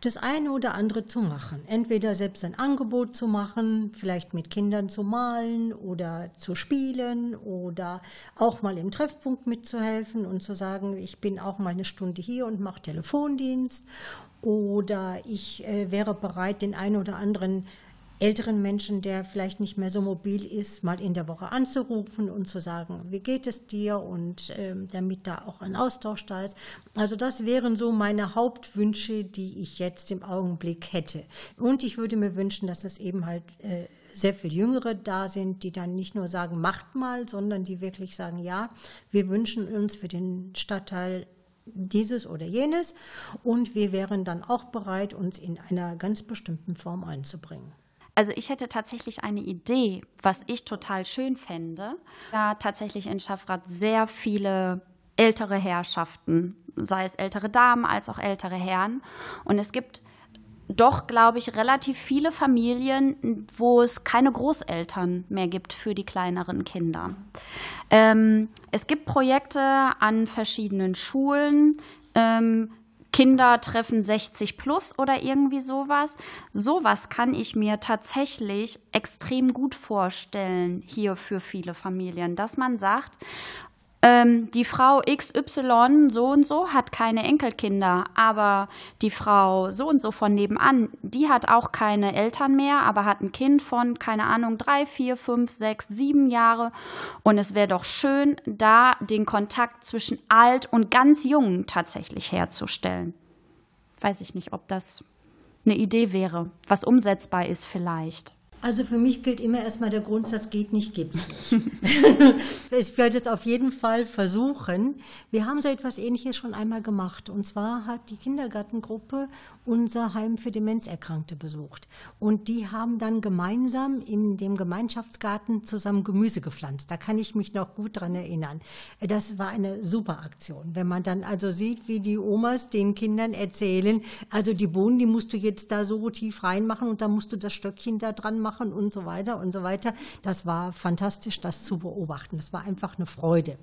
das eine oder andere zu machen. Entweder selbst ein Angebot zu machen, vielleicht mit Kindern zu malen oder zu spielen oder auch mal im Treffpunkt mitzuhelfen und zu sagen, ich bin auch mal eine Stunde hier und mache Telefondienst oder ich äh, wäre bereit, den einen oder anderen älteren Menschen, der vielleicht nicht mehr so mobil ist, mal in der Woche anzurufen und zu sagen, wie geht es dir und ähm, damit da auch ein Austausch da ist. Also das wären so meine Hauptwünsche, die ich jetzt im Augenblick hätte. Und ich würde mir wünschen, dass es eben halt äh, sehr viel Jüngere da sind, die dann nicht nur sagen, macht mal, sondern die wirklich sagen, ja, wir wünschen uns für den Stadtteil dieses oder jenes und wir wären dann auch bereit, uns in einer ganz bestimmten Form einzubringen. Also ich hätte tatsächlich eine Idee, was ich total schön fände. Ja, tatsächlich in Schaffrath sehr viele ältere Herrschaften, sei es ältere Damen als auch ältere Herren. Und es gibt doch, glaube ich, relativ viele Familien, wo es keine Großeltern mehr gibt für die kleineren Kinder. Ähm, es gibt Projekte an verschiedenen Schulen, ähm, Kinder treffen 60 plus oder irgendwie sowas. Sowas kann ich mir tatsächlich extrem gut vorstellen hier für viele Familien, dass man sagt, ähm, die Frau XY so und so hat keine Enkelkinder, aber die Frau so und so von nebenan, die hat auch keine Eltern mehr, aber hat ein Kind von, keine Ahnung, drei, vier, fünf, sechs, sieben Jahre. Und es wäre doch schön, da den Kontakt zwischen alt und ganz jung tatsächlich herzustellen. Weiß ich nicht, ob das eine Idee wäre, was umsetzbar ist vielleicht. Also für mich gilt immer erstmal der Grundsatz, geht nicht, gibt's nicht. ich werde es auf jeden Fall versuchen. Wir haben so etwas Ähnliches schon einmal gemacht. Und zwar hat die Kindergartengruppe unser Heim für Demenzerkrankte besucht. Und die haben dann gemeinsam in dem Gemeinschaftsgarten zusammen Gemüse gepflanzt. Da kann ich mich noch gut dran erinnern. Das war eine super Aktion. Wenn man dann also sieht, wie die Omas den Kindern erzählen, also die Bohnen, die musst du jetzt da so tief reinmachen und dann musst du das Stöckchen da dran machen machen und so weiter und so weiter. Das war fantastisch, das zu beobachten. Das war einfach eine Freude.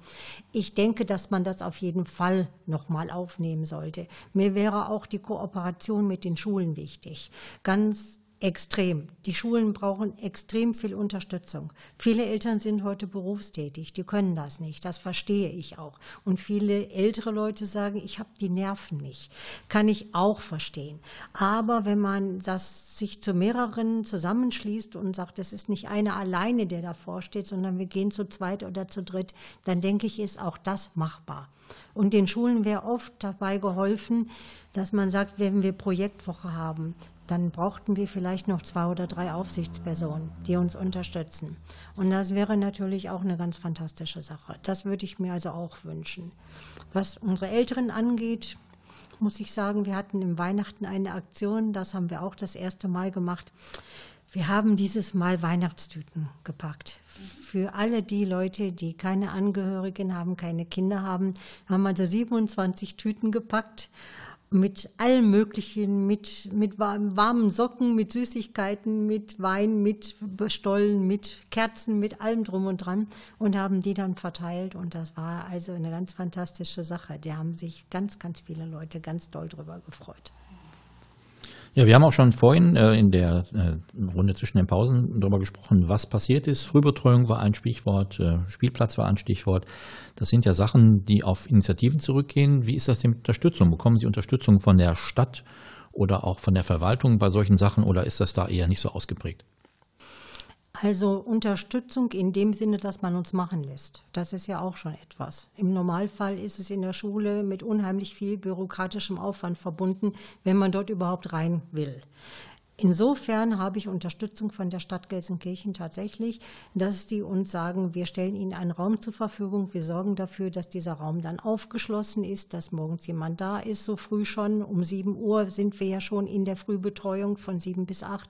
Ich denke, dass man das auf jeden Fall nochmal aufnehmen sollte. Mir wäre auch die Kooperation mit den Schulen wichtig. Ganz Extrem. Die Schulen brauchen extrem viel Unterstützung. Viele Eltern sind heute berufstätig, die können das nicht. Das verstehe ich auch. Und viele ältere Leute sagen, ich habe die Nerven nicht. Kann ich auch verstehen. Aber wenn man das sich zu mehreren zusammenschließt und sagt, es ist nicht einer alleine, der davor steht, sondern wir gehen zu zweit oder zu dritt, dann denke ich, ist auch das machbar. Und den Schulen wäre oft dabei geholfen, dass man sagt, wenn wir Projektwoche haben, dann brauchten wir vielleicht noch zwei oder drei Aufsichtspersonen, die uns unterstützen. Und das wäre natürlich auch eine ganz fantastische Sache. Das würde ich mir also auch wünschen. Was unsere Älteren angeht, muss ich sagen, wir hatten im Weihnachten eine Aktion, das haben wir auch das erste Mal gemacht. Wir haben dieses Mal Weihnachtstüten gepackt. Für alle die Leute, die keine Angehörigen haben, keine Kinder haben, haben also 27 Tüten gepackt mit allem Möglichen, mit, mit warmen Socken, mit Süßigkeiten, mit Wein, mit Stollen, mit Kerzen, mit allem drum und dran und haben die dann verteilt. Und das war also eine ganz fantastische Sache. Die haben sich ganz, ganz viele Leute ganz doll drüber gefreut. Ja, wir haben auch schon vorhin äh, in der äh, Runde zwischen den Pausen darüber gesprochen, was passiert ist. Frühbetreuung war ein Stichwort, äh, Spielplatz war ein Stichwort. Das sind ja Sachen, die auf Initiativen zurückgehen. Wie ist das denn mit Unterstützung? Bekommen Sie Unterstützung von der Stadt oder auch von der Verwaltung bei solchen Sachen oder ist das da eher nicht so ausgeprägt? Also Unterstützung in dem Sinne, dass man uns machen lässt. Das ist ja auch schon etwas. Im Normalfall ist es in der Schule mit unheimlich viel bürokratischem Aufwand verbunden, wenn man dort überhaupt rein will. Insofern habe ich Unterstützung von der Stadt Gelsenkirchen tatsächlich, dass die uns sagen, wir stellen Ihnen einen Raum zur Verfügung, wir sorgen dafür, dass dieser Raum dann aufgeschlossen ist, dass morgens jemand da ist, so früh schon. Um sieben Uhr sind wir ja schon in der Frühbetreuung von sieben bis acht.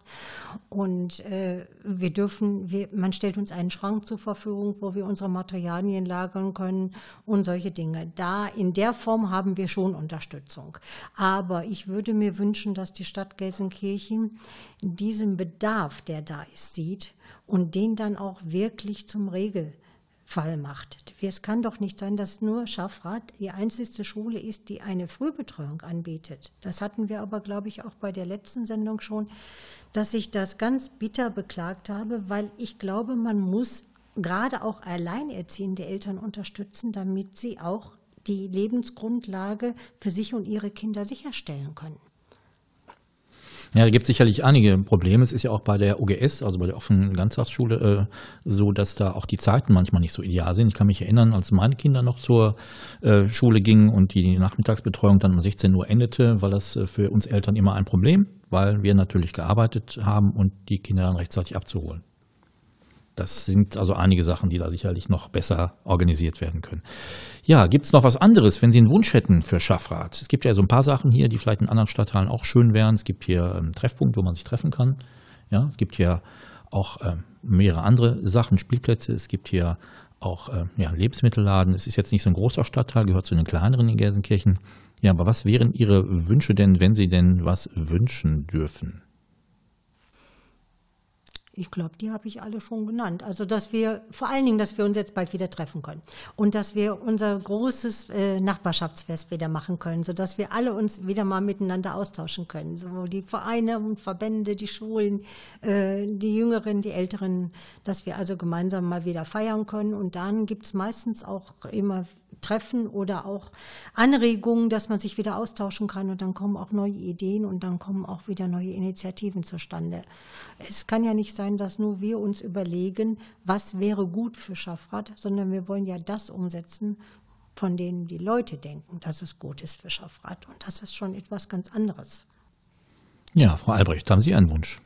Und äh, wir dürfen, wir, man stellt uns einen Schrank zur Verfügung, wo wir unsere Materialien lagern können und solche Dinge. Da in der Form haben wir schon Unterstützung. Aber ich würde mir wünschen, dass die Stadt Gelsenkirchen diesen Bedarf, der da ist, sieht und den dann auch wirklich zum Regelfall macht. Es kann doch nicht sein, dass nur Schaffrath die einzige Schule ist, die eine Frühbetreuung anbietet. Das hatten wir aber, glaube ich, auch bei der letzten Sendung schon, dass ich das ganz bitter beklagt habe, weil ich glaube, man muss gerade auch alleinerziehende Eltern unterstützen, damit sie auch die Lebensgrundlage für sich und ihre Kinder sicherstellen können. Ja, da gibt es sicherlich einige Probleme. Es ist ja auch bei der OGS, also bei der offenen Ganztagsschule, äh, so, dass da auch die Zeiten manchmal nicht so ideal sind. Ich kann mich erinnern, als meine Kinder noch zur äh, Schule gingen und die Nachmittagsbetreuung dann um 16 Uhr endete, war das äh, für uns Eltern immer ein Problem, weil wir natürlich gearbeitet haben und die Kinder dann rechtzeitig abzuholen. Das sind also einige Sachen, die da sicherlich noch besser organisiert werden können. Ja, gibt es noch was anderes, wenn Sie einen Wunsch hätten für Schaffrat? Es gibt ja so ein paar Sachen hier, die vielleicht in anderen Stadtteilen auch schön wären. Es gibt hier einen Treffpunkt, wo man sich treffen kann. Ja, es gibt hier auch äh, mehrere andere Sachen, Spielplätze. Es gibt hier auch äh, ja, Lebensmittelladen. Es ist jetzt nicht so ein großer Stadtteil, gehört zu den kleineren in Gelsenkirchen. Ja, aber was wären Ihre Wünsche denn, wenn Sie denn was wünschen dürfen? Ich glaube, die habe ich alle schon genannt. Also, dass wir, vor allen Dingen, dass wir uns jetzt bald wieder treffen können. Und dass wir unser großes äh, Nachbarschaftsfest wieder machen können, sodass wir alle uns wieder mal miteinander austauschen können. So die Vereine und Verbände, die Schulen, äh, die Jüngeren, die Älteren, dass wir also gemeinsam mal wieder feiern können. Und dann gibt es meistens auch immer Treffen oder auch Anregungen, dass man sich wieder austauschen kann und dann kommen auch neue Ideen und dann kommen auch wieder neue Initiativen zustande. Es kann ja nicht sein, dass nur wir uns überlegen, was wäre gut für Schaffrat, sondern wir wollen ja das umsetzen, von denen die Leute denken, dass es gut ist für Schaffrat. Und das ist schon etwas ganz anderes. Ja, Frau Albrecht, haben Sie einen Wunsch?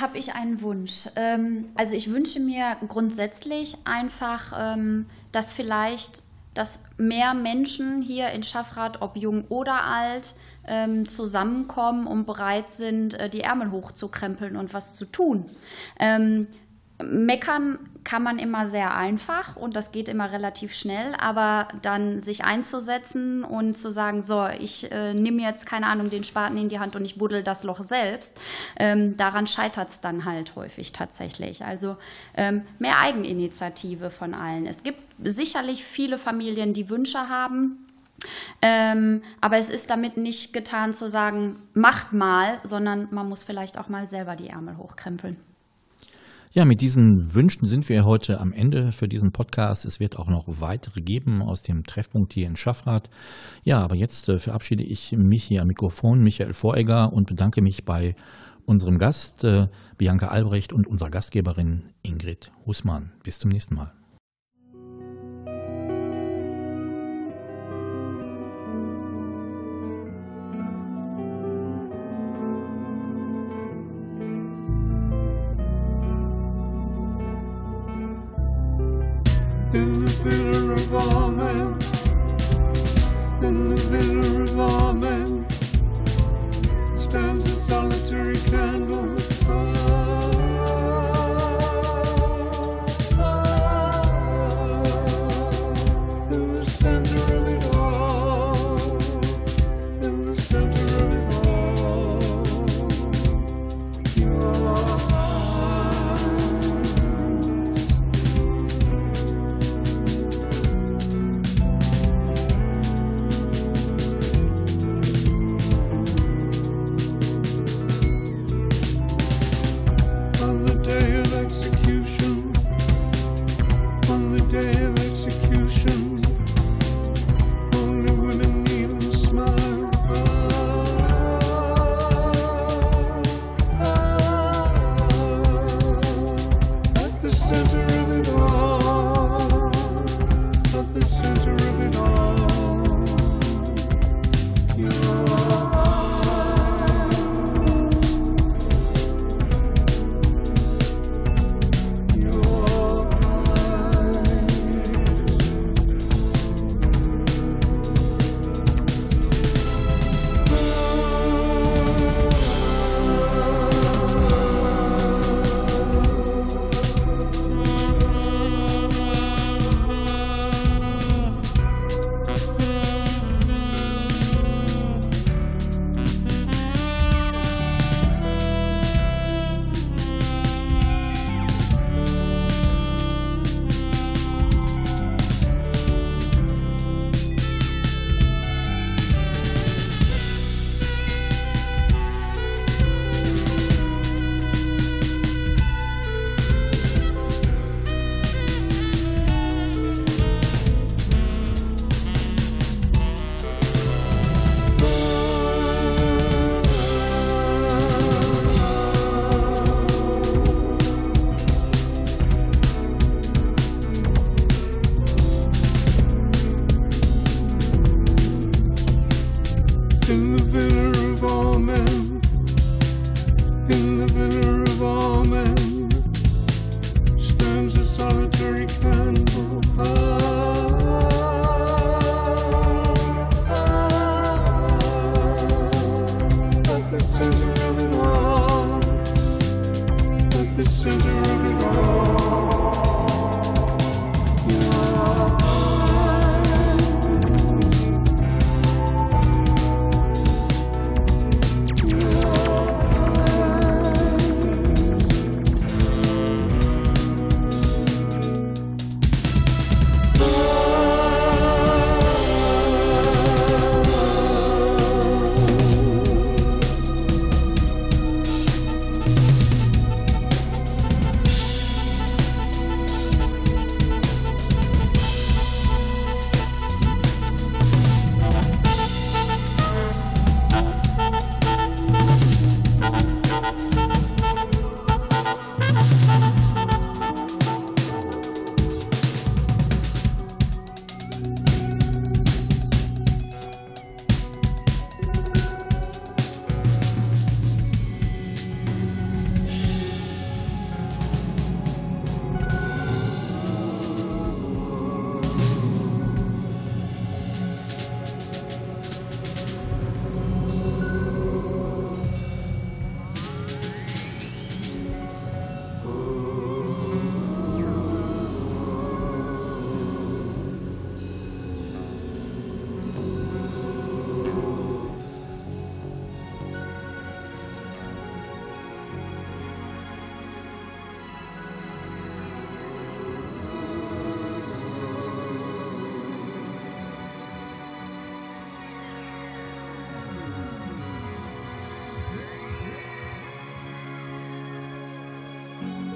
Habe ich einen Wunsch? Ähm, also ich wünsche mir grundsätzlich einfach, ähm, dass vielleicht dass mehr Menschen hier in Schaffrath, ob jung oder alt, ähm, zusammenkommen und bereit sind, äh, die Ärmel hochzukrempeln und was zu tun. Ähm, meckern kann man immer sehr einfach und das geht immer relativ schnell, aber dann sich einzusetzen und zu sagen, so, ich äh, nehme jetzt, keine Ahnung, den Spaten in die Hand und ich buddel das Loch selbst, ähm, daran scheitert es dann halt häufig tatsächlich. Also ähm, mehr Eigeninitiative von allen. Es gibt sicherlich viele Familien, die Wünsche haben, ähm, aber es ist damit nicht getan zu sagen, macht mal, sondern man muss vielleicht auch mal selber die Ärmel hochkrempeln. Ja, mit diesen Wünschen sind wir heute am Ende für diesen Podcast. Es wird auch noch weitere geben aus dem Treffpunkt hier in Schaffrath. Ja, aber jetzt äh, verabschiede ich mich hier am Mikrofon, Michael Voregger, und bedanke mich bei unserem Gast äh, Bianca Albrecht und unserer Gastgeberin Ingrid Husmann. Bis zum nächsten Mal.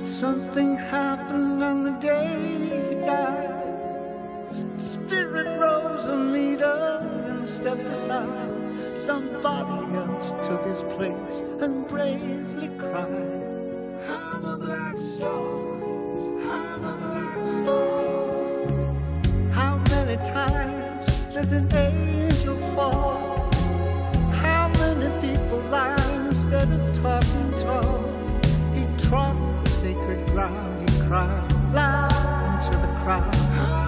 Something happened on the day he died. Spirit rose a meter and stepped aside. Somebody else took his place and bravely cried. I'm a black star. I'm a black star. How many times does an cry, loud into the crowd.